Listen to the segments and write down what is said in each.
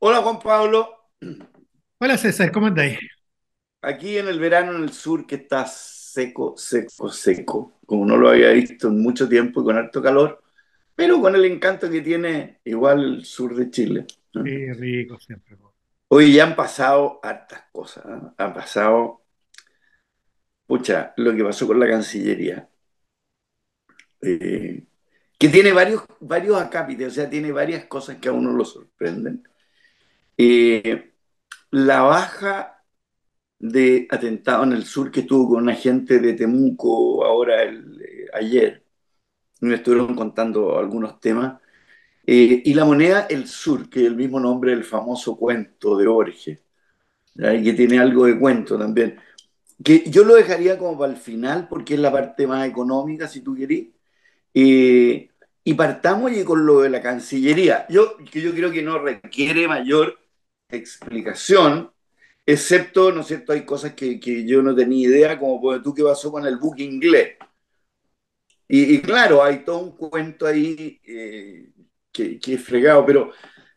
Hola Juan Pablo, Hola César, ¿cómo andáis? aquí en el verano en el sur que está seco, seco, seco, como no lo había visto en mucho tiempo y con harto calor, pero con el encanto que tiene igual el sur de Chile. Qué rico siempre. Hoy ya han pasado hartas cosas, ¿no? Han pasado, pucha, lo que pasó con la Cancillería, eh, que tiene varios, varios acápites, o sea, tiene varias cosas que a uno lo sorprenden. Eh, la baja de atentado en el sur que tuvo con un agente de Temuco ahora eh, ayer. Me estuvieron contando algunos temas. Eh, y la moneda El Sur, que es el mismo nombre del famoso cuento de Borges, que tiene algo de cuento también. Que yo lo dejaría como para el final, porque es la parte más económica, si tú querés. Eh, y partamos y con lo de la Cancillería. Yo, que yo creo que no requiere mayor explicación, excepto, ¿no es cierto?, hay cosas que, que yo no tenía idea, como por tú qué pasó con el buque inglés. Y, y claro, hay todo un cuento ahí eh, que, que es fregado, pero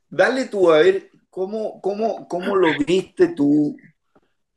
dale tú a ver cómo, cómo, cómo lo viste tú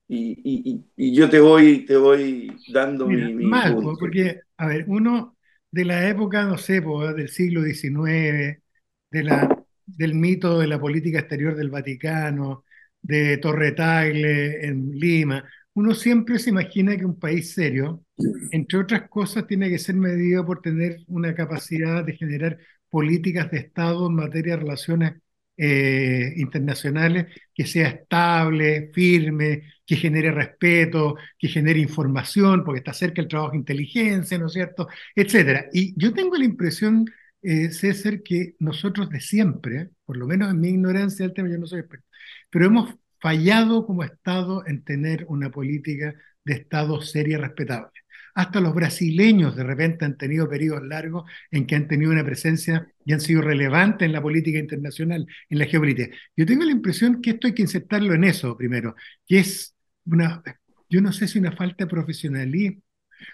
y, y- y- yo te voy, te voy dando Mira, mi, mi mal, punto. porque, a ver, uno de la época, no sé, del siglo XIX, de la, del mito de la política exterior del Vaticano, de Torre Tagle en Lima, uno siempre se imagina que un país serio, entre otras cosas, tiene que ser medido por tener una capacidad de generar políticas de Estado en materia de relaciones eh, internacionales que sea estable, firme, que genere respeto, que genere información, porque está cerca el trabajo de inteligencia, ¿no es cierto? Etcétera. Y yo tengo la impresión, eh, César, que nosotros de siempre, por lo menos en mi ignorancia del tema, yo no soy experto, pero hemos fallado como Estado en tener una política de Estado seria y respetable. Hasta los brasileños de repente han tenido periodos largos en que han tenido una presencia y han sido relevantes en la política internacional, en la geopolítica. Yo tengo la impresión que esto hay que insertarlo en eso primero, que es una, yo no sé si una falta de profesionalismo,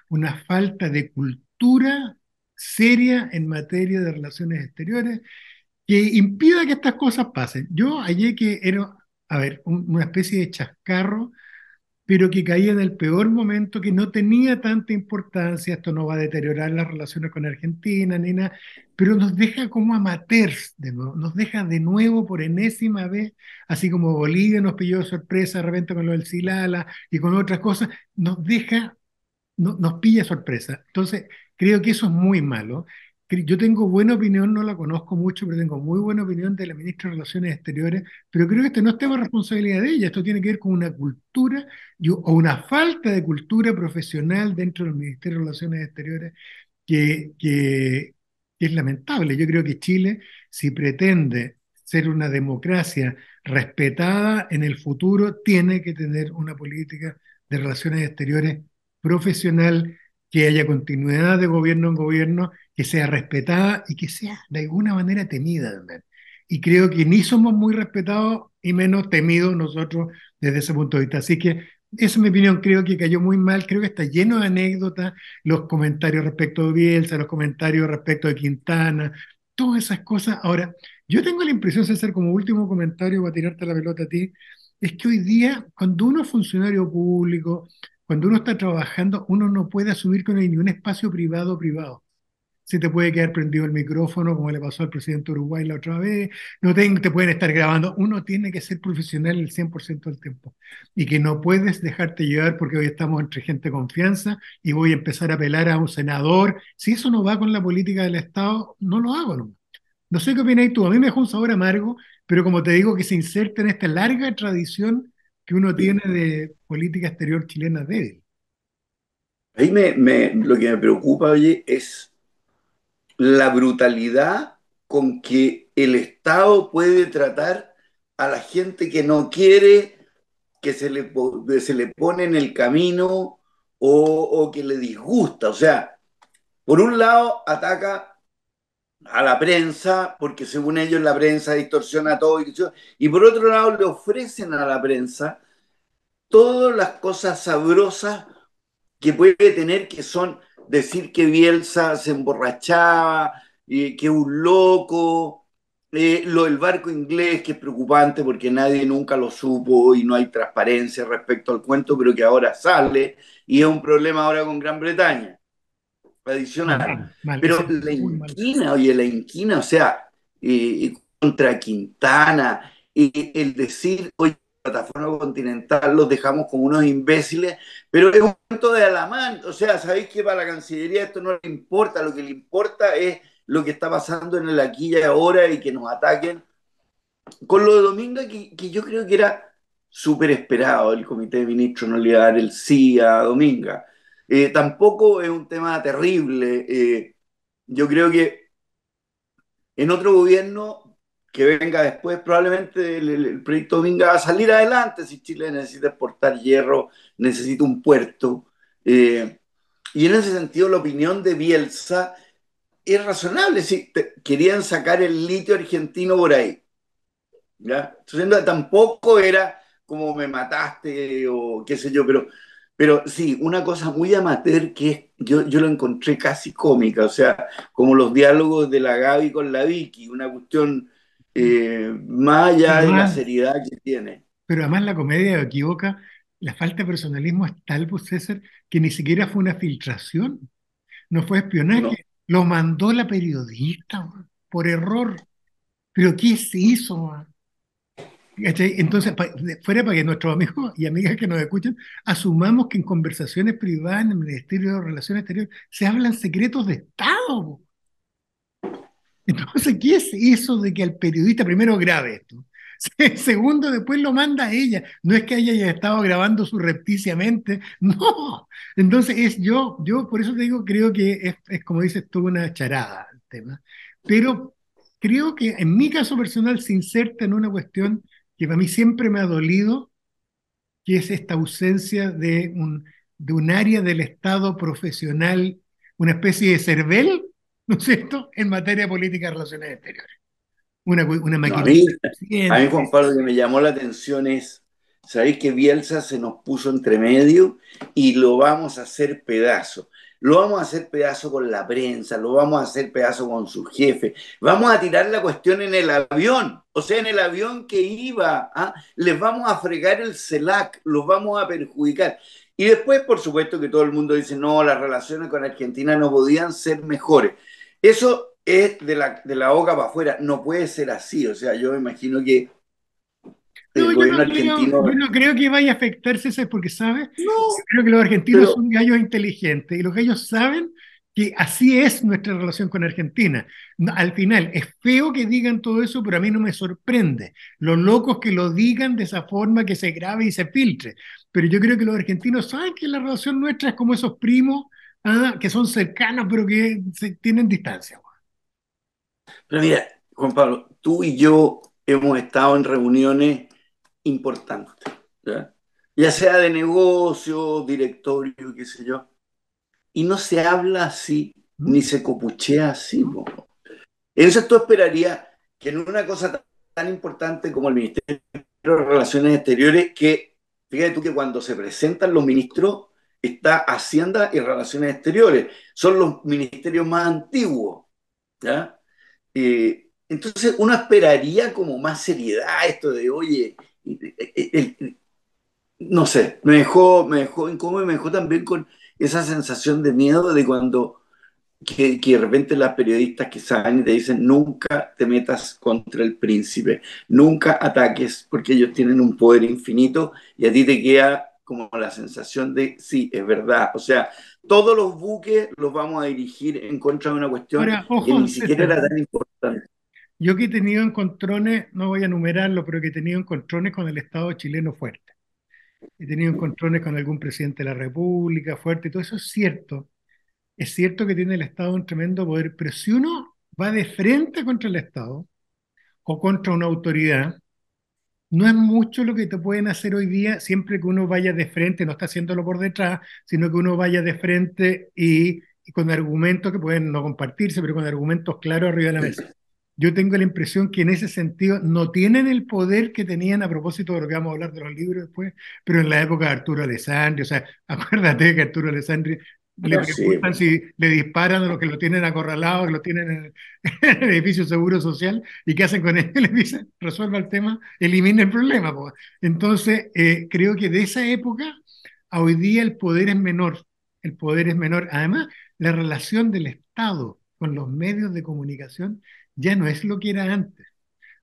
una falta de cultura seria en materia de relaciones exteriores que impida que estas cosas pasen. Yo hallé que era, a ver, un- una especie de chascarro, pero que caía en el peor momento, que no tenía tanta importancia, esto no va a deteriorar las relaciones con Argentina ni pero nos deja como amateurs de nuevo, nos deja de nuevo por enésima vez, así como Bolivia nos pilló sorpresa de repente con lo del Silala y con otras cosas, nos deja no- nos pilla sorpresa. Entonces, creo que eso es muy malo. Yo tengo buena opinión, no la conozco mucho, pero tengo muy buena opinión de la ministra de Relaciones Exteriores, pero creo que este no es tema de responsabilidad de ella, esto tiene que ver con una cultura o una falta de cultura profesional dentro del Ministerio de Relaciones Exteriores que, que, que es lamentable. Yo creo que Chile, si pretende ser una democracia respetada en el futuro, tiene que tener una política de relaciones exteriores profesional, que haya continuidad de gobierno en gobierno, que sea respetada y que sea de alguna manera temida también. Y creo que ni somos muy respetados y menos temidos nosotros desde ese punto de vista. Así que esa es mi opinión, creo que cayó muy mal, creo que está lleno de anécdotas, los comentarios respecto de Bielsa, los comentarios respecto de Quintana, todas esas cosas. Ahora, yo tengo la impresión, César, como último comentario, para tirarte la pelota a ti, es que hoy día, cuando uno es funcionario público, cuando uno está trabajando, uno no puede asumir que no hay ni un espacio privado privado. Se te puede quedar prendido el micrófono, como le pasó al presidente de Uruguay la otra vez, no te, te pueden estar grabando. Uno tiene que ser profesional el 100% del tiempo y que no puedes dejarte llevar porque hoy estamos entre gente de confianza y voy a empezar a apelar a un senador. Si eso no va con la política del Estado, no lo hago. No, no sé qué opináis tú. A mí me dejó un sabor amargo, pero como te digo, que se inserta en esta larga tradición que uno tiene de política exterior chilena débil. Ahí me, lo que me preocupa, oye, es la brutalidad con que el Estado puede tratar a la gente que no quiere que se le, se le pone en el camino o, o que le disgusta. O sea, por un lado ataca a la prensa, porque según ellos la prensa distorsiona todo, y, por otro lado le ofrecen a la prensa todas las cosas sabrosas que puede tener, que son decir que Bielsa se emborrachaba, y que un loco. Eh, lo del barco inglés, que es preocupante porque nadie nunca lo supo y no hay transparencia respecto al cuento, pero que ahora sale y es un problema ahora con Gran Bretaña. Adicional. Mal, mal, pero la inquina, oye, la inquina, o sea, eh, contra Quintana, y el decir, oye, plataforma continental los dejamos como unos imbéciles, pero es un cuento de Alamán, o sea, sabéis que para la Cancillería esto no le importa, lo que le importa es lo que está pasando en el aquí y ahora y que nos ataquen. Con lo de Dominga, que, que yo creo que era súper esperado, el Comité de Ministros no le iba a dar el sí a Dominga. Eh, tampoco es un tema terrible. Eh, yo creo que en otro gobierno que venga después, probablemente el, proyecto Dominga va a salir adelante si Chile necesita exportar hierro, necesita un puerto. Eh, y en ese sentido, la opinión de Bielsa es razonable. Si querían sacar el litio argentino por ahí. Entonces, tampoco era como me mataste o qué sé yo, pero, pero sí, una cosa muy amateur que yo, yo lo encontré casi cómica, o sea, como los diálogos de la Gaby con la Vicky, una cuestión eh, más allá de la seriedad que tiene. Pero además la comedia equivoca, la falta de personalismo es tal, pues César, que ni siquiera fue una filtración, no fue espionaje, lo mandó la periodista por error. ¿Pero qué se hizo? Entonces, fuera para que nuestros amigos y amigas que nos escuchan, asumamos que en conversaciones privadas en el Ministerio de Relaciones Exteriores se hablan secretos de Estado. Entonces, ¿qué es eso de que el periodista primero grabe esto? Segundo, después lo manda a ella. No es que ella haya estado grabando surrepticiamente, no. Entonces, es yo, yo por eso te digo, creo que es, es como dices tú, una charada el tema. Pero creo que en mi caso personal se inserta en una cuestión que para mí siempre me ha dolido, que es esta ausencia de un, de un área del Estado profesional, una especie de CERVEL, ¿no es cierto?, en materia de política de relaciones exteriores. Una, una máquina. a, mí, Juan Pablo, lo que me llamó la atención es, sabéis que Bielsa se nos puso entre medio y lo vamos a hacer pedazo lo vamos a hacer pedazo con la prensa, lo vamos a hacer pedazo con su jefe, vamos a tirar la cuestión en el avión, o sea, en el avión que iba, ¿ah? les vamos a fregar el CELAC, los vamos a perjudicar. Y después, por supuesto, que todo el mundo dice, no, las relaciones con Argentina no podían ser mejores. Eso es de la, de la boca para afuera, no puede ser así, o sea, yo me imagino que no, yo, no creo, no creo, que vaya a afectarse, porque, ¿sabes? No, creo que los argentinos son gallos inteligentes y los gallos saben que así es nuestra relación con Argentina. Al final, es feo que digan todo eso, pero a mí no me sorprende. Los locos que lo digan de esa forma, que se grabe y se filtre. Pero yo creo que los argentinos saben que la relación nuestra es como esos primos ¿ah? que son cercanos, pero que se, tienen distancia. Pero mira, Juan Pablo, tú y yo hemos estado en reuniones importante, ¿ya? sea de negocio, directorio, qué sé yo. Y no se habla así, ni se copuchea así. Eso tú esperaría que en una cosa tan importante como el Ministerio de Relaciones Exteriores, que fíjate tú que cuando se presentan los ministros, está Hacienda y Relaciones Exteriores, son los ministerios más antiguos. ¿ya? Eh, entonces uno esperaría como más seriedad esto de, oye, no sé, me dejó, me dejó incómodo y me dejó también con esa sensación de miedo de cuando que, de repente las periodistas que saben y te dicen nunca te metas contra el príncipe, nunca ataques porque ellos tienen un poder infinito y a ti te queda como la sensación de sí, es verdad. O sea, todos los buques los vamos a dirigir en contra de una cuestión que ni siquiera era tan importante. Yo que he tenido encontrones, no voy a enumerarlo, pero que he tenido encontrones con el Estado chileno fuerte. He tenido encontrones con algún presidente de la República fuerte, todo eso es cierto. Es cierto que tiene el Estado un tremendo poder, pero si uno va de frente contra el Estado o contra una autoridad, no es mucho lo que te pueden hacer hoy día siempre que uno vaya de frente, no está haciéndolo por detrás, sino que uno vaya de frente y con argumentos que pueden no compartirse, pero con argumentos claros arriba de la mesa yo tengo la impresión que en ese sentido no tienen el poder que tenían a propósito de lo que vamos a hablar de los libros después, pero en la época de Arturo Alessandri, o sea, acuérdate que Arturo Alessandri le preguntan si le disparan a los que lo tienen acorralado, que lo tienen en, el edificio seguro social, y qué hacen con él, le dicen, resuelva el tema, elimine el problema. Entonces, eh, creo que de esa época a hoy día el poder es menor, el poder es menor. Además, la relación del Estado con los medios de comunicación ya no es lo que era antes.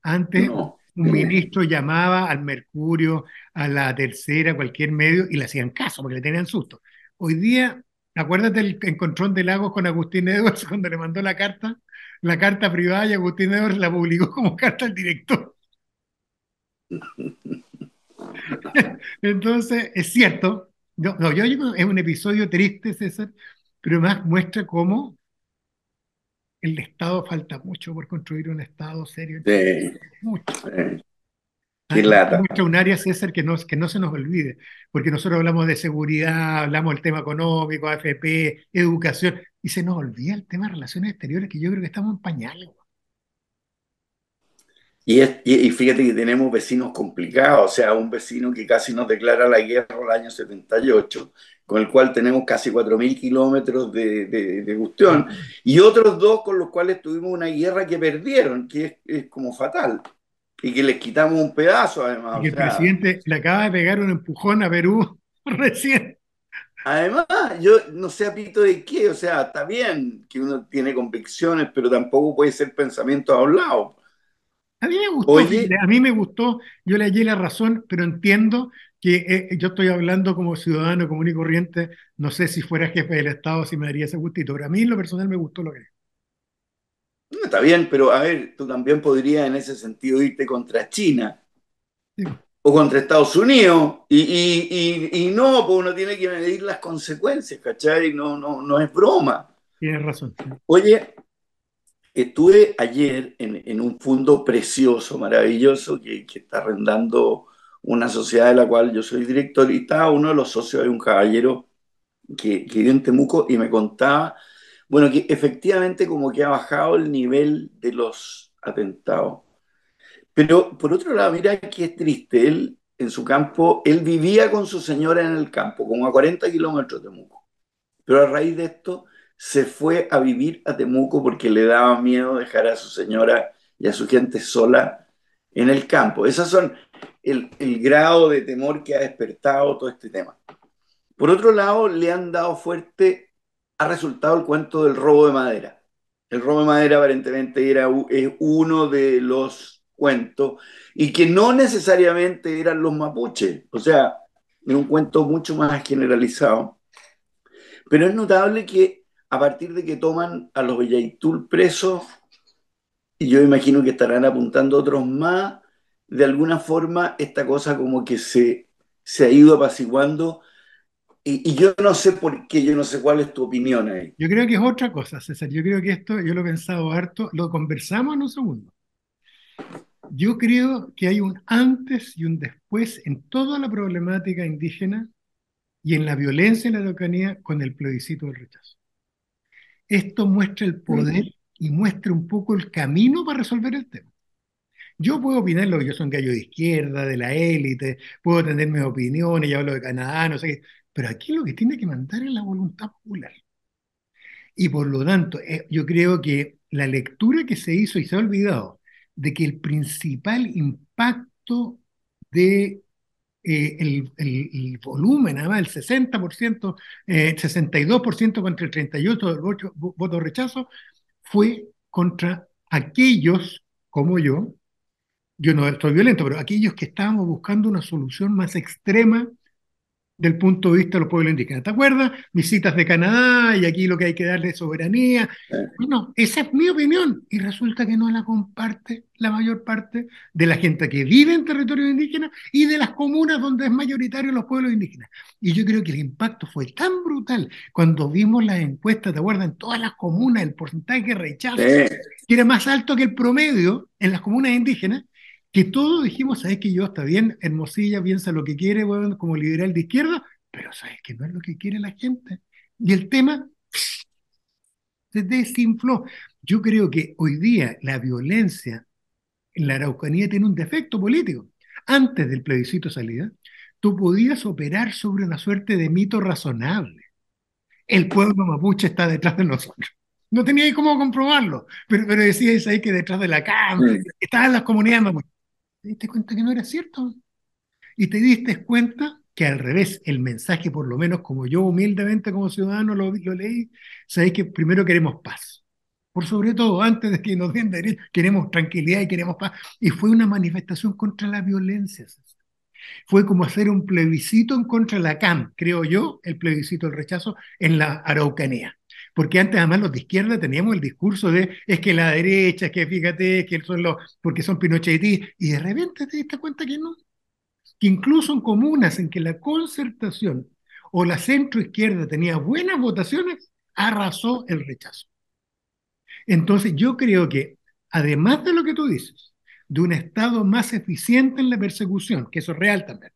Antes un ministro llamaba al Mercurio, a la tercera, cualquier medio, y le hacían caso porque le tenían susto. Hoy día Acuérdate el encontrón de Lagos con Agustín Edwards cuando le mandó la carta, la carta privada y Agustín Edwards la publicó como carta al director. Entonces, es cierto, no, yo digo, es un episodio triste, César, pero más muestra cómo el Estado falta mucho por construir un Estado serio. Sí, mucho. Qué lata. un área, César, que no, que no se nos olvide, porque nosotros hablamos de seguridad, hablamos del tema económico, AFP, educación, y se nos olvida el tema de relaciones exteriores, que yo creo que estamos en pañales. Y, y, fíjate que tenemos vecinos complicados, o sea, un vecino que casi nos declara la guerra el año 78, con el cual tenemos casi 4.000 kilómetros de, de, de, cuestión, y otros dos con los cuales tuvimos una guerra que perdieron, que es, es como fatal y que les quitamos un pedazo además. Y el presidente le acaba de pegar un empujón a Perú recién. Además, yo no sé a pito de qué, o sea, está bien que uno tiene convicciones, pero tampoco puede ser pensamiento a un lado. A mí me gustó, a mí me gustó, yo le hallé la razón, pero entiendo que eh, yo estoy hablando como ciudadano común y corriente, no sé si fuera jefe del Estado si me daría ese gustito, pero a mí en lo personal me gustó lo que es. Está bien, pero a ver, tú también podrías en ese sentido irte contra China o contra Estados Unidos y, no, pues uno tiene que medir las consecuencias, ¿cachai? No, no, no es broma. Tienes razón. Oye, estuve ayer en, un fondo precioso, maravilloso, que, está arrendando una sociedad de la cual yo soy director y estaba uno de los socios de un caballero que, que vive en Temuco y me contaba bueno, que efectivamente como que ha bajado el nivel de los atentados. Pero por otro lado, mira que es triste, él en su campo, él vivía con su señora en el campo, como a 40 kilómetros de Temuco. Pero a raíz de esto se fue a vivir a Temuco porque le daba miedo dejar a su señora y a su gente sola en el campo. Esos son el, grado de temor que ha despertado todo este tema. Por otro lado, le han dado fuerte ha resultado el cuento del robo de madera. El robo de madera aparentemente era es uno de los cuentos y que no necesariamente eran los mapuches, o sea, es un cuento mucho más generalizado. Pero es notable que a partir de que toman a los Bellaitul presos, y yo imagino que estarán apuntando otros más, de alguna forma esta cosa como que se, se ha ido apaciguando y, yo no sé por qué, yo no sé cuál es tu opinión ahí. Yo creo que es otra cosa, César. Yo creo que esto, yo lo he pensado harto, lo conversamos en un segundo. Yo creo que hay un antes y un después en toda la problemática indígena y en la violencia en la Araucanía con el plebiscito del rechazo. Esto muestra el poder y muestra un poco el camino para resolver el tema. Yo puedo opinar lo que yo soy un gallo de izquierda, de la élite, puedo tener mis opiniones, ya hablo de Canadá, no sé qué, pero aquí lo que tiene que mandar es la voluntad popular. Y por lo tanto, eh, yo creo que la lectura que se hizo y se ha olvidado de que el principal impacto de eh, el, volumen, además el 60%, 62% eh, contra el 38% del voto, voto rechazo, fue contra aquellos como yo, yo no estoy violento, pero aquellos que estábamos buscando una solución más extrema del punto de vista de los pueblos indígenas. ¿Te acuerdas? Visitas de Canadá y aquí lo que hay que darle es soberanía. Bueno, esa es mi opinión y resulta que no la comparte la mayor parte de la gente que vive en territorio indígena y de las comunas donde es mayoritario los pueblos indígenas. Y yo creo que el impacto fue tan brutal cuando vimos las encuestas, ¿te acuerdas? En todas las comunas, el porcentaje de rechazo, que era más alto que el promedio en las comunas indígenas, que todos dijimos, sabes que yo está bien, Hermosilla piensa lo que quiere, bueno, como liberal de izquierda, pero sabes que no es lo que quiere la gente. Y el tema se desinfló. Yo creo que hoy día la violencia en la Araucanía tiene un defecto político. Antes del plebiscito salida, tú podías operar sobre una suerte de mito razonable. el pueblo mapuche está detrás de nosotros. No tenía cómo comprobarlo, pero, pero decíais ahí que detrás de la cama, Mm. estaban las comunidades mapuches. ¿Te diste cuenta que no era cierto? Y te diste cuenta que al revés, el mensaje, por lo menos como yo humildemente como ciudadano lo, lo leí, sabéis que primero queremos paz. Por sobre todo, antes de que nos den derecho, queremos tranquilidad y queremos paz. Y fue una manifestación contra la violencia. Fue como hacer un plebiscito en contra de la CAM, creo yo, el plebiscito del rechazo en la Araucanía. Porque antes, además, los de izquierda teníamos el discurso de es que la derecha, es que fíjate, que son los, porque son pinochetistas, y de repente te diste cuenta que no. Que incluso en comunas en que la concertación o la centroizquierda tenía buenas votaciones, arrasó el rechazo. Entonces, yo creo que, además de lo que tú dices, de un Estado más eficiente en la persecución, que eso es real también,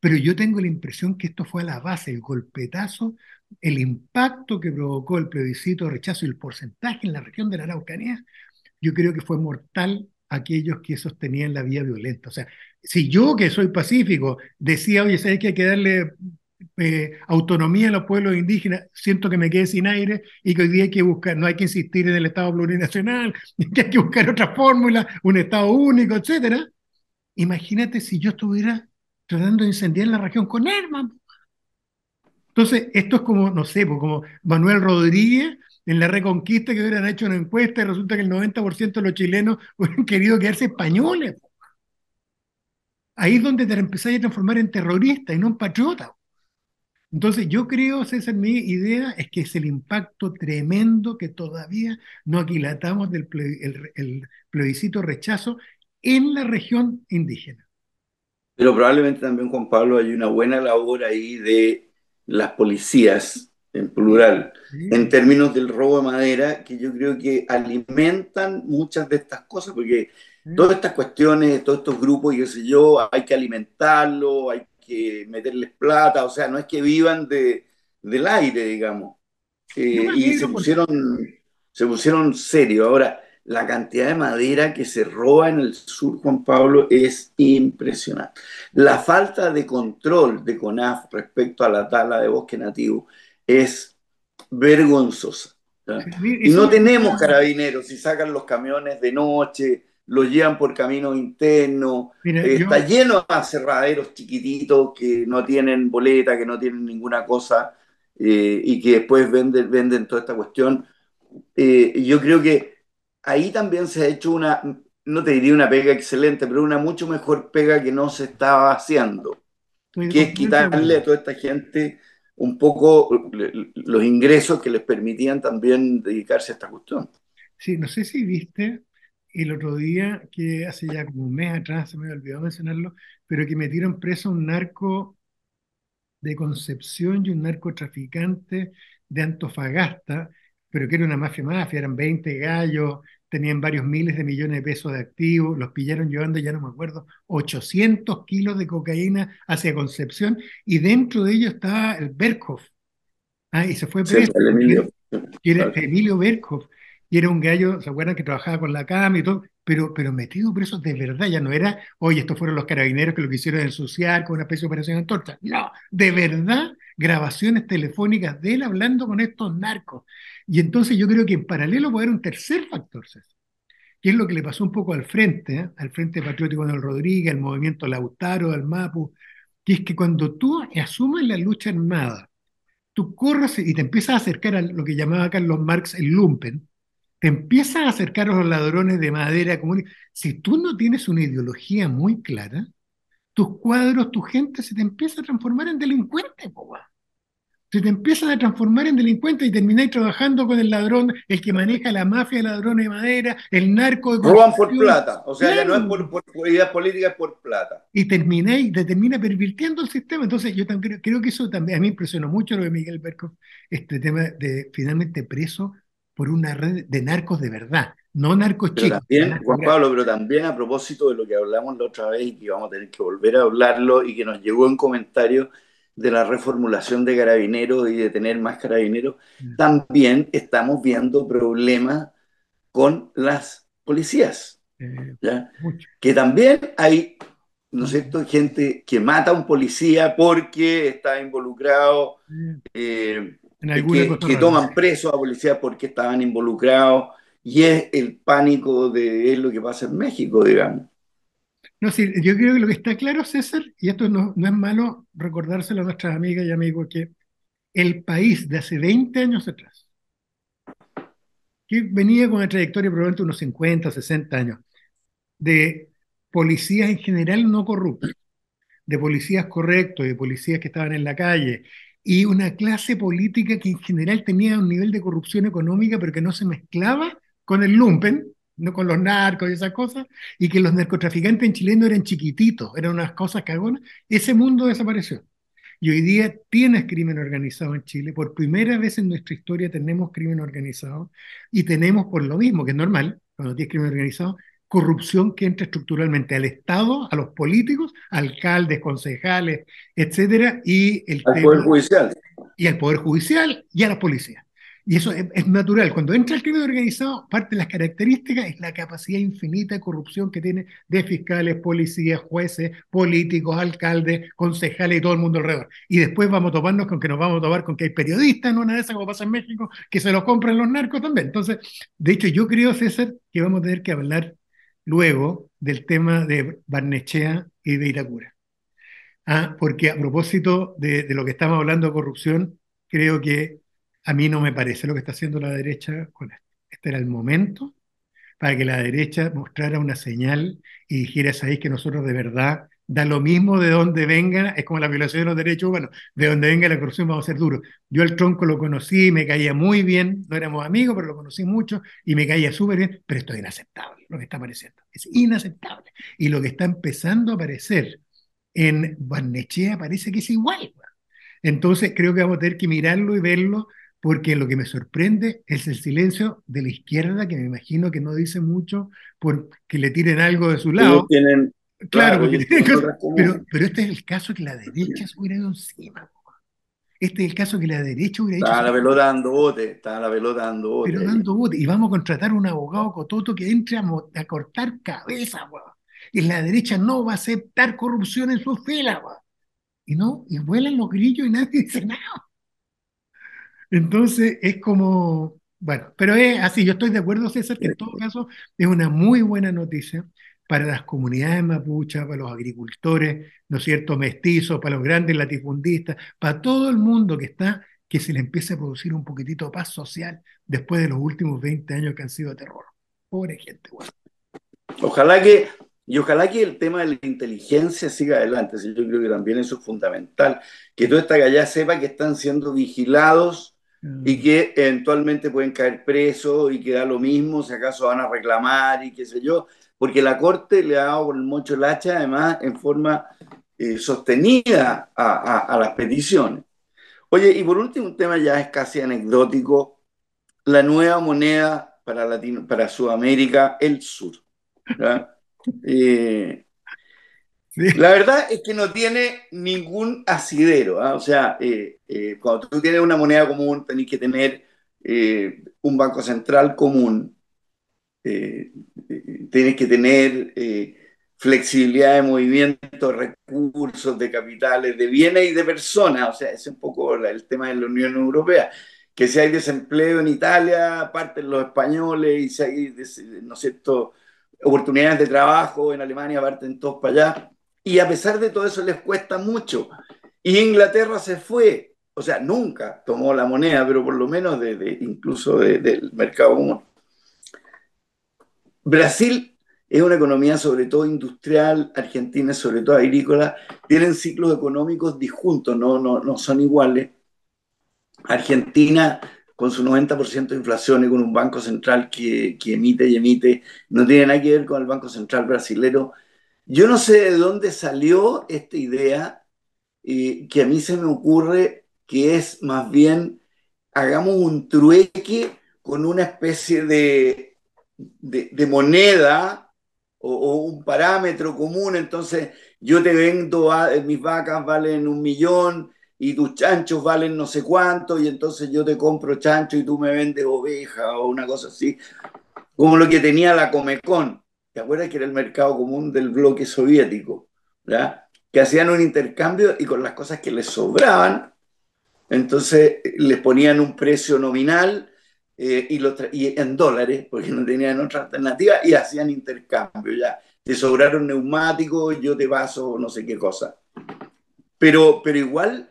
pero yo tengo la impresión que esto fue a la base, el golpetazo, el impacto que provocó el plebiscito de rechazo y el porcentaje en la región de la Araucanía, yo creo que fue mortal a aquellos que sostenían la vía violenta. O sea, si yo que soy pacífico decía, oye, ¿sabes que hay que darle eh, autonomía a los pueblos indígenas, siento que me quedé sin aire y que hoy día hay que buscar, no hay que insistir en el Estado plurinacional, que hay que buscar otra fórmula, un Estado único, etcétera. Imagínate si yo estuviera tratando de incendiar la región con armas. Entonces, esto es como, no sé, pues como Manuel Rodríguez en la Reconquista que hubieran hecho una encuesta y resulta que el 90% de los chilenos hubieran querido quedarse españoles. Ahí es donde te empezáis a transformar en terrorista y no en patriota. Entonces, yo creo, César, mi idea es que es el impacto tremendo que todavía no aquilatamos del ple, el, plebiscito rechazo en la región indígena. Pero probablemente también, Juan Pablo, hay una buena labor ahí de las policías, en plural, en términos del robo de madera, que yo creo que alimentan muchas de estas cosas, porque todas estas cuestiones, todos estos grupos, y qué sé yo, hay que alimentarlo, hay que meterles plata, o sea, no es que vivan de, del aire, digamos. Eh, y se pusieron, se pusieron serios. Ahora, la cantidad de madera que se roba en el sur, Juan Pablo, es impresionante. La falta de control de CONAF respecto a la tala de bosque nativo es vergonzosa. Y no tenemos carabineros, si sacan los camiones de noche, los llevan por caminos internos, Mira, eh, está yo... lleno de aserraderos chiquititos que no tienen boleta, que no tienen ninguna cosa eh, y que después venden, venden toda esta cuestión. Eh, yo creo que ahí también se ha hecho una, no te diría una pega excelente, pero una mucho mejor pega que no se estaba haciendo, que es quitarle a toda esta gente un poco los ingresos que les permitían también dedicarse a esta cuestión. Sí, no sé si viste el otro día, que hace ya como un mes atrás, se me olvidó mencionarlo, pero que metieron preso a un narco de Concepción y un narcotraficante de Antofagasta, pero que era una mafia mafia, eran 20 gallos, tenían varios miles de millones de pesos de activos, los pillaron llevando, ya no me acuerdo, 800 kilos de cocaína hacia Concepción, y dentro de ellos estaba el Berkhoff. Ah, y se fue preso. Sí, el Emilio. Era Emilio Berkhoff y era un gallo, ¿se acuerdan que trabajaba con la cama y todo? Pero, pero metido preso de verdad, ya no era, oye, estos fueron los carabineros que lo quisieron ensuciar con una especie de operación antorcha. No, de verdad, grabaciones telefónicas de él hablando con estos narcos. Y entonces yo creo que en paralelo puede haber un tercer factor, César, que es lo que le pasó un poco al frente, ¿eh? al Frente Patriótico del Rodríguez, al movimiento Lautaro, al MAPU, que es que cuando tú asumes la lucha armada, tú corres y te empiezas a acercar a lo que llamaba Carlos Marx el lumpen, te empiezas a acercar a los ladrones de madera común. Si tú no tienes una ideología muy clara, tus cuadros, tu gente se te empieza a transformar en delincuentes, boba. Se te empiezan a transformar en delincuentes y termináis trabajando con el ladrón, el que maneja la mafia de ladrones de madera, el narco de Roban por plata, o sea, claro. ya no es por, por, ideas políticas, es por plata. Y termináis, te termina pervirtiendo el sistema. Entonces, yo también creo, que eso también, a mí impresionó mucho lo de Miguel Berkov, este tema de finalmente preso por una red de narcos de verdad, no narcos pero chicos. También, Juan Pablo, pero también a propósito de lo que hablamos la otra vez y que vamos a tener que volver a hablarlo y que nos llegó en comentarios de la reformulación de carabineros y de tener más carabineros, mm. también estamos viendo problemas con las policías. Eh, ¿ya? Que también hay, ¿no es cierto?, gente que mata a un policía porque está involucrado. Mm. Eh, que, que toman presos a policías porque estaban involucrados y es el pánico de es lo que pasa en México, digamos. No, sí, yo creo que lo que está claro, César, y esto no, no es malo recordárselo a nuestras amigas y amigos, que el país de hace 20 años atrás, que venía con una trayectoria probablemente unos 50, 60 años, de policías en general no corruptos, de policías correctos, de policías que estaban en la calle, y una clase política que en general tenía un nivel de corrupción económica, pero que no se mezclaba con el lumpen, no con los narcos y esas cosas, y que los narcotraficantes en Chile no eran chiquititos, eran unas cosas cagonas, ese mundo desapareció. Y hoy día tienes crimen organizado en Chile, por primera vez en nuestra historia tenemos crimen organizado, y tenemos por lo mismo, que es normal, cuando tienes crimen organizado, corrupción que entra estructuralmente al Estado, a los políticos, alcaldes, concejales, etcétera, y el al Poder Judicial. Y al Poder Judicial y a las policías. Y eso es, natural. Cuando entra el crimen organizado, parte de las características es la capacidad infinita de corrupción que tiene de fiscales, policías, jueces, políticos, alcaldes, concejales y todo el mundo alrededor. Y después vamos a toparnos con que nos vamos a topar con que hay periodistas en una de esas, como pasa en México, que se los compran los narcos también. Entonces, de hecho, yo creo, César, que vamos a tener que hablar luego del tema de Barnechea y de Iracura. Ah, porque a propósito de, de lo que estamos hablando de corrupción, creo que a mí no me parece lo que está haciendo la derecha con esto. Este era el momento para que la derecha mostrara una señal y dijera, sabéis que nosotros de verdad da lo mismo de dónde venga, es como la violación de los derechos humanos, de dónde venga la corrupción vamos a ser duros. Yo al tronco lo conocí, me caía muy bien, no éramos amigos, pero lo conocí mucho y me caía súper bien, pero esto es inaceptable, lo que está apareciendo, es inaceptable. Y lo que está empezando a aparecer en Barnechea parece que es igual. Entonces creo que vamos a tener que mirarlo y verlo porque lo que me sorprende es el silencio de la izquierda, que me imagino que no dice mucho porque le tiren algo de su lado. Tienen, claro, porque pero, pero este es el caso que la derecha se hubiera ido encima. Este es el caso que la derecha hubiera hecho. Está la pelota dando bote, está la pelota dando bote. Pero dando bote. Y vamos a contratar un abogado cototo que entre a, cortar cabeza, Y la derecha no va a aceptar corrupción en sus filas, Y no, y vuelan los grillos y nadie dice nada. Entonces es como, bueno, pero es así, yo estoy de acuerdo, César, que en todo caso es una muy buena noticia para las comunidades mapuchas, para los agricultores, ¿no es cierto?, mestizos, para los grandes latifundistas, para todo el mundo que está, que se le empiece a producir un poquitito de paz social después de los últimos 20 años que han sido de terror. Pobre gente, bueno. Ojalá que, y ojalá que el tema de la inteligencia siga adelante, yo creo que también eso es fundamental, que toda esta galla sepa que están siendo vigilados y que eventualmente pueden caer presos y que da lo mismo si acaso van a reclamar y qué sé yo, porque la Corte le ha dado con el mocho el hacha además en forma eh, sostenida a, a, las peticiones. Oye, y por último, un tema ya es casi anecdótico, la nueva moneda para, Latino, para Sudamérica, el sur. Eh, la verdad es que no tiene ningún asidero. ¿ah? O sea, eh, eh, cuando tú tienes una moneda común, tenés que tener eh, un banco central común. tienes que tener flexibilidad de movimiento, recursos, de capitales, de bienes y de personas. O sea, ese es un poco el tema de la Unión Europea. Que si hay desempleo en Italia, parten los españoles, y si hay, ¿no es cierto?, oportunidades de trabajo en Alemania, parten todos para allá y a pesar de todo eso les cuesta mucho. Y Inglaterra se fue, o sea, nunca tomó la moneda, pero por lo menos de, incluso del mercado común. Brasil es una economía sobre todo industrial, Argentina es sobre todo agrícola, tienen ciclos económicos disjuntos, no, no, no son iguales. Argentina con su 90% de inflación y con un banco central que, que, emite y emite, no tiene nada que ver con el Banco Central brasilero, yo no sé de dónde salió esta idea eh, que a mí se me ocurre que es más bien hagamos un trueque con una especie de, de, moneda o, un parámetro común. Entonces yo te vendo, mis vacas valen un millón y tus chanchos valen no sé cuánto y entonces yo te compro chancho y tú me vendes oveja o una cosa así, como lo que tenía la Comecon ¿Te acuerdas que era el mercado común del bloque soviético? ¿ya? Que hacían un intercambio y con las cosas que les sobraban, Entonces les ponían un precio nominal eh, y, lo y en dólares, porque no tenían otra alternativa, y hacían intercambio. Ya te sobraron neumáticos, yo te paso no sé qué cosa. Pero, pero igual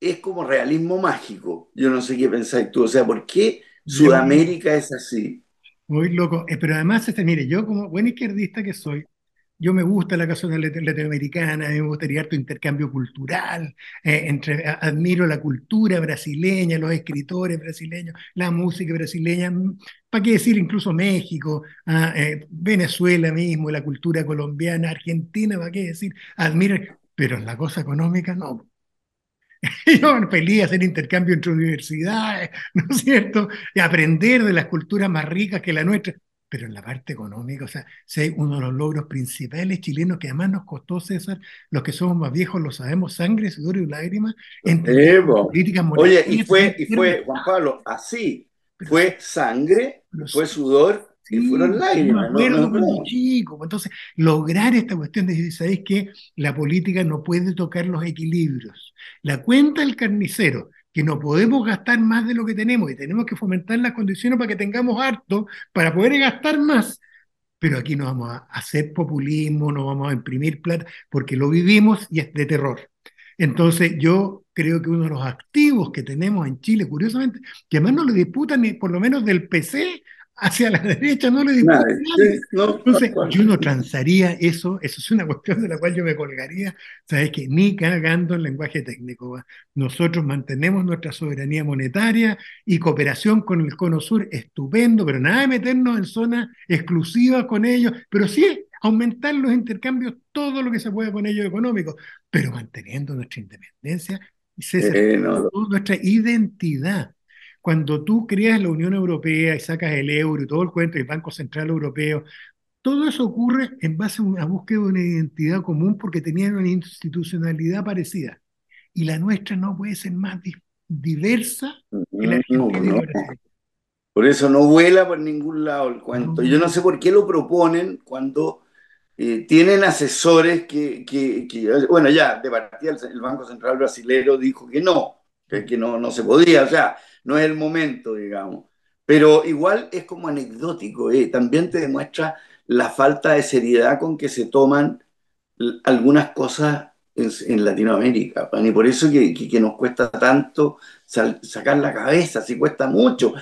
es como realismo mágico. Yo no sé qué pensáis tú. O sea, ¿por qué Sudamérica es así? Muy loco. Eh, pero además, este, mire, yo como buen izquierdista que soy, yo me gusta la canción latinoamericana, me gustaría harto intercambio cultural, eh, entre, admiro la cultura brasileña, los escritores brasileños, la música brasileña, mm, ¿para qué decir incluso México, ah, eh, Venezuela mismo, la cultura colombiana, Argentina, ¿para qué decir? Admiro, pero la cosa económica no. Yo feliz hacer intercambio entre universidades, ¿no es cierto? Y aprender de las culturas más ricas que la nuestra. Pero en la parte económica, o sea, si uno de los logros principales chilenos que además nos costó, César, los que somos más viejos lo sabemos, sangre, sudor y lágrimas, entre políticas Oye, y fue, y fue, Juan Pablo, así, fue sangre, fue sudor y fueron lágrimas. Me acuerdo no, chico. Entonces, lograr esta cuestión de decir, ¿sabéis que la política no puede tocar los equilibrios? La cuenta del carnicero que no podemos gastar más de lo que tenemos y tenemos que fomentar las condiciones para que tengamos harto, para poder gastar más. Pero aquí no vamos a hacer populismo, no vamos a imprimir plata, porque lo vivimos y es de terror. Entonces yo creo que uno de los activos que tenemos en Chile, curiosamente, que además no le disputan ni por lo menos del PC hacia la derecha, no le disputa Entonces, yo no transaría eso, eso es una cuestión de la cual yo me colgaría, sabes que ni cagando el lenguaje técnico. Nosotros mantenemos nuestra soberanía monetaria y cooperación con el Cono Sur, estupendo, pero nada de meternos en zonas exclusivas con ellos, pero sí aumentar los intercambios, todo lo que se pueda con ellos económicos, pero manteniendo nuestra independencia y eh, nuestra identidad. Cuando tú creas la Unión Europea y sacas el euro y todo el cuento, el Banco Central Europeo, todo eso ocurre en base a una búsqueda de una identidad común porque tenían una institucionalidad parecida. Y la nuestra no puede ser más diversa que la Por eso no vuela por ningún lado el cuento. Yo no sé por qué lo proponen cuando eh, tienen asesores que, que, bueno, ya de partida el, Banco Central Brasilero dijo que no, que, que no, no se podía. O sea, no es el momento, digamos. Pero igual es como anecdótico, ¿eh? también te demuestra la falta de seriedad con que se toman algunas cosas en, Latinoamérica. Y por eso que, que, nos cuesta tanto sacar la cabeza, si cuesta mucho.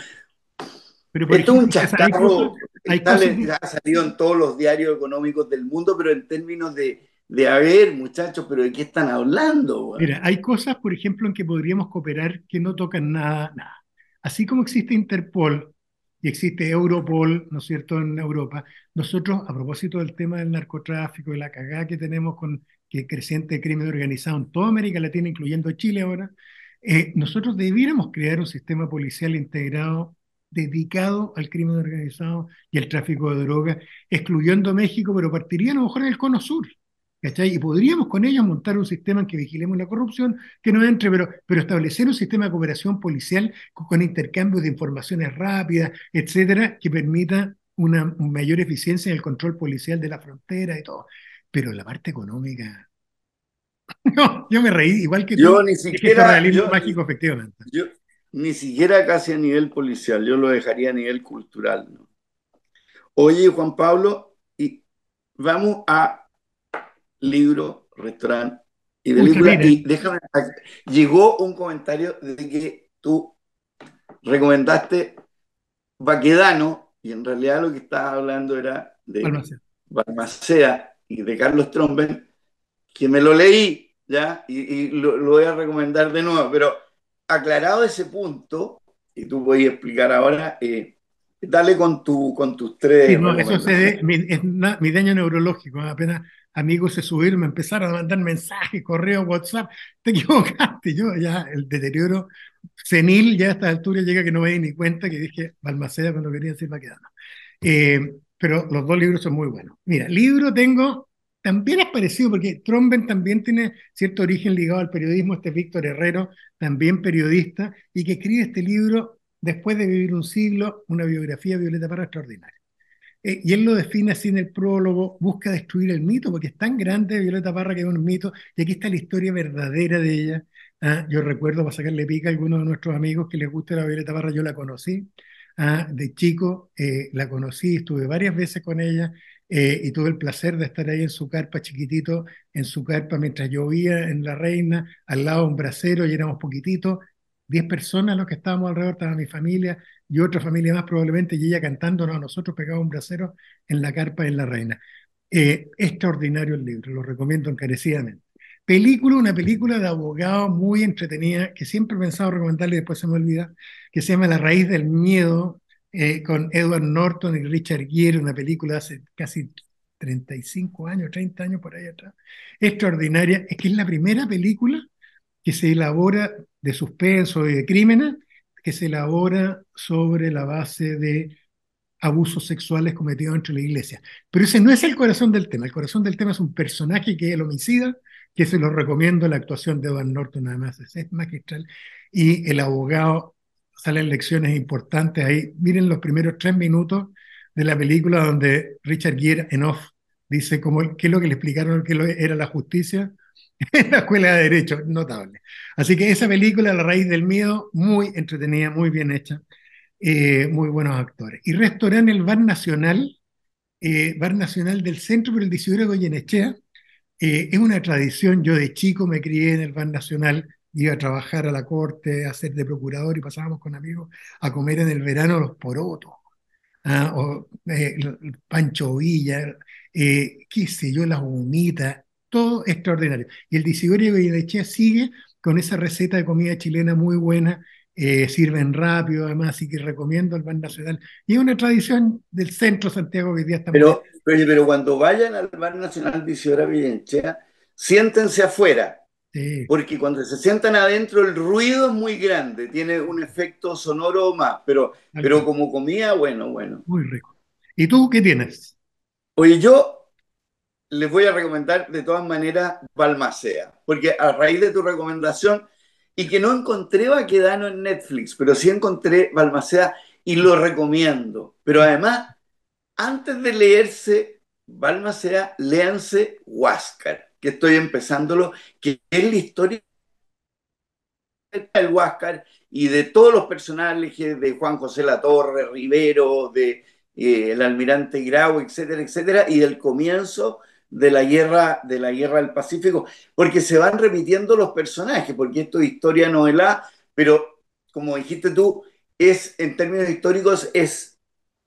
Pero Esto es un chascarro ha salido en todos los diarios económicos del mundo, pero en términos de, de haber, muchachos, pero ¿de qué están hablando? Mira, hay cosas, por ejemplo, en que podríamos cooperar que no tocan nada, nada. Así como existe Interpol y existe Europol, ¿no es cierto?, en Europa, nosotros, a propósito del tema del narcotráfico y la cagada que tenemos con el creciente crimen organizado en toda América Latina, incluyendo Chile ahora, eh, nosotros debiéramos crear un sistema policial integrado dedicado al crimen organizado y al tráfico de drogas, excluyendo México, pero partiría a lo mejor en el cono sur. Y podríamos con ellos montar un sistema en que vigilemos la corrupción, que no entre, pero, pero establecer un sistema de cooperación policial con, intercambio de informaciones rápidas, etcétera, que permita una, mayor eficiencia en el control policial de la frontera y todo. Pero la parte económica. No, yo me reí, igual que yo ni siquiera. realismo mágico, efectivamente. Yo, ni siquiera casi a nivel policial, yo lo dejaría a nivel cultural. ¿no? Oye, Juan Pablo, y vamos a libro, restaurante y de Y déjame, llegó un comentario de que tú recomendaste Baquedano, y en realidad lo que estaba hablando era de Balmacea, y de Carlos Tromben, que me lo leí, ¿ya? Y, lo, voy a recomendar de nuevo, pero aclarado ese punto, y tú puedes explicar ahora, eh, dale con, tu, con tus tres. eso es mi daño neurológico, apenas amigos se subieron, me empezaron a mandar mensajes, correo, WhatsApp, te equivocaste, yo ya el deterioro senil ya a esta altura llega que no me di ni cuenta que dije Balmaceda cuando quería decir Baquedano. Eh, pero los dos libros son muy buenos. Mira, libro tengo, también es parecido porque Tromben también tiene cierto origen ligado al periodismo, este Víctor Herrero, también periodista, y que escribe este libro después de vivir un siglo, una biografía de Violeta Parra extraordinaria. eh, y él lo define así en el prólogo, busca destruir el mito, porque es tan grande Violeta Parra que es un mito, y aquí está la historia verdadera de ella. Ah, yo recuerdo, para sacarle pica a algunos de nuestros amigos que les gusta la Violeta Parra, yo la conocí ah, de chico, eh, la conocí, estuve varias veces con ella, eh, y tuve el placer de estar ahí en su carpa chiquitito, en su carpa mientras llovía en La Reina, al lado de un brasero, y éramos poquititos, 10 personas los que estábamos alrededor, estaba mi familia y otra familia más probablemente, y ella cantándonos a nosotros pegaba un brasero en la carpa en La Reina. Eh, extraordinario el libro, lo recomiendo encarecidamente. Película, una película de abogado muy entretenida, que siempre he pensado recomendarle y después se me olvida, que se llama La raíz del miedo, eh, con Edward Norton y Richard Gere, una película hace casi 35 años, 30 años por ahí atrás. Extraordinaria, es que es la primera película que se elabora de suspenso y de crímenes que se elabora sobre la base de abusos sexuales cometidos entre la iglesia. Pero ese no es el corazón del tema. El corazón del tema es un personaje que es el homicida, que se lo recomiendo, la actuación de Edward Norton además es magistral, y el abogado salen lecciones importantes ahí. Miren los primeros tres minutos de la película donde Richard Gere en off dice cómo, qué es lo que le explicaron que era la justicia en la escuela de Derecho, notable. Así que esa película, La raíz del miedo, muy entretenida, muy bien hecha, eh, muy buenos actores. Y restaurante El Bar Nacional, eh, Bar Nacional del Centro por el Disidoro Goyenechea, eh, es una tradición, yo de chico me crié en el Bar Nacional, iba a trabajar a la corte, a ser de procurador y pasábamos con amigos a comer en el verano los porotos, ah, o Pancho Villa, qué sé yo, las humitas, todo extraordinario. Y el Disigorio Goyenechea sigue con esa receta de comida chilena muy buena, eh, sirven rápido además, así que recomiendo el Ban Nacional. Y es una tradición del centro Santiago que hoy día está pero, pero, pero, cuando vayan al Ban Nacional de Isidora Goyenechea, siéntense afuera. Porque cuando se sientan adentro el ruido es muy grande, tiene un efecto sonoro más, pero, pero como comida, bueno, bueno. Muy rico. ¿Y tú qué tienes? Oye, yo les voy a recomendar de todas maneras Balmacea, porque a raíz de tu recomendación, y que no encontré Baquedano en Netflix, pero sí encontré Balmacea y lo recomiendo. Pero además, antes de leerse Balmacea, léanse Huáscar, que estoy empezándolo, que es la historia del Huáscar y de todos los personajes de Juan José Latorre, Rivero, de eh, el almirante Grau, etcétera, etcétera, y del comienzo de la guerra, de la guerra del Pacífico, porque se van repitiendo los personajes, porque esto es historia novela, pero como dijiste tú, es en términos históricos es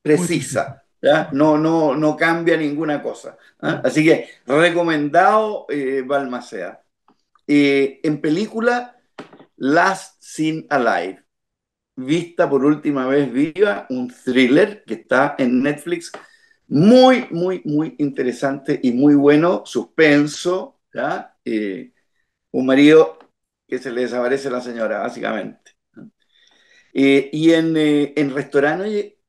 precisa. No, no, no cambia ninguna cosa. ¿ah? Así que recomendado eh, Balmacea. Eh, en película, Last Scene Alive, vista por última vez viva, un thriller que está en Netflix muy, muy, muy interesante y muy bueno, suspenso, ¿ya? Eh, un marido que se le desaparece a la señora, básicamente. Eh, y en, eh, en restaurante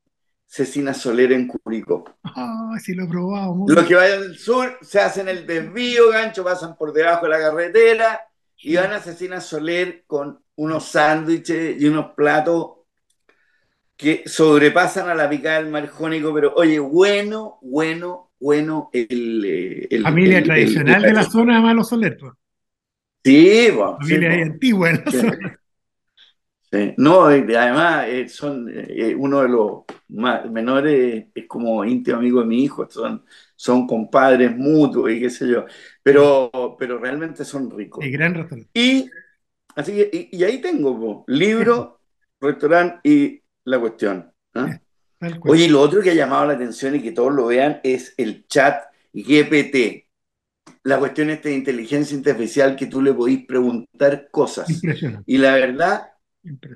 Cecina Soler en Curicó. Ah, sí lo he probado. Los que vayan del sur se hacen el desvío, gancho, pasan por debajo de la carretera y van a Cecina Soler con unos sándwiches y unos platos que sobrepasan a la picada del marjónico, pero oye, bueno, bueno, bueno el... Eh, el Familia tradicional de la zona de Malo Soler. Pues. Sí, bueno, Familia antigua en la zona. Sí. No, además eh, son eh, uno de los menores, es como íntimo amigo de mi hijo, son, son compadres mutuos y qué sé yo, pero, pero realmente son ricos. Y gran restaurante. Y, así que, y, ahí tengo libro, restaurante y la cuestión. ¿ah? Oye, y lo otro que ha llamado la atención y que todos lo vean es el chat GPT. La cuestión esta de inteligencia artificial que tú le podís preguntar cosas. Y la verdad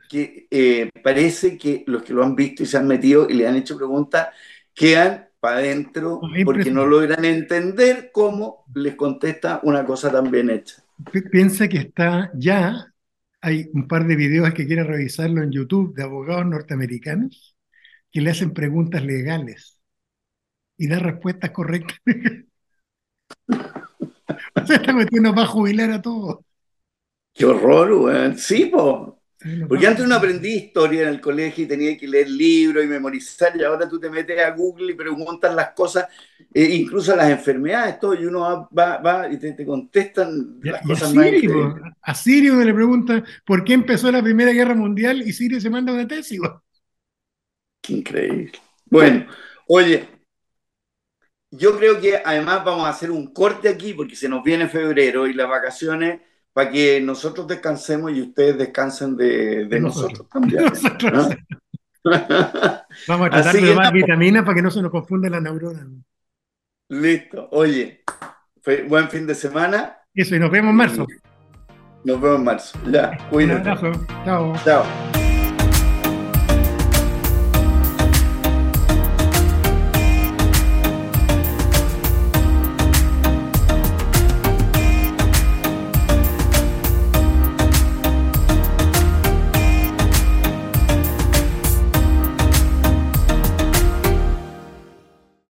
que eh, parece que los que lo han visto y se han metido y le han hecho preguntas quedan para adentro porque no logran entender cómo les contesta una cosa tan bien hecha. Piensa que está ya hay un par de videos que quiere revisarlo en YouTube de abogados norteamericanos que le hacen preguntas legales y da respuestas correctas. o sea, esta cuestión nos va a jubilar a todos. Qué horror, weón. Sí, po. Porque antes uno aprendía historia en el colegio y tenía que leer libros y memorizar, y ahora tú te metes a Google y preguntas las cosas, eh, incluso las enfermedades, todo, y uno va, va, y te, contestan las cosas a Sirio, A Sirio le pregunta por qué empezó la Primera Guerra Mundial y Sirio se manda una tesis. Qué increíble. Bueno, oye, yo creo que además vamos a hacer un corte aquí porque se nos viene febrero y las vacaciones para que nosotros descansemos y ustedes descansen de, nosotros. también. Vamos a tratar de más vitaminas para que no se nos confunda la neurona. Listo. Oye, buen fin de semana. Eso, y nos vemos en marzo. Nos vemos en marzo. Ya, cuídate. Un abrazo. Chao. Chao.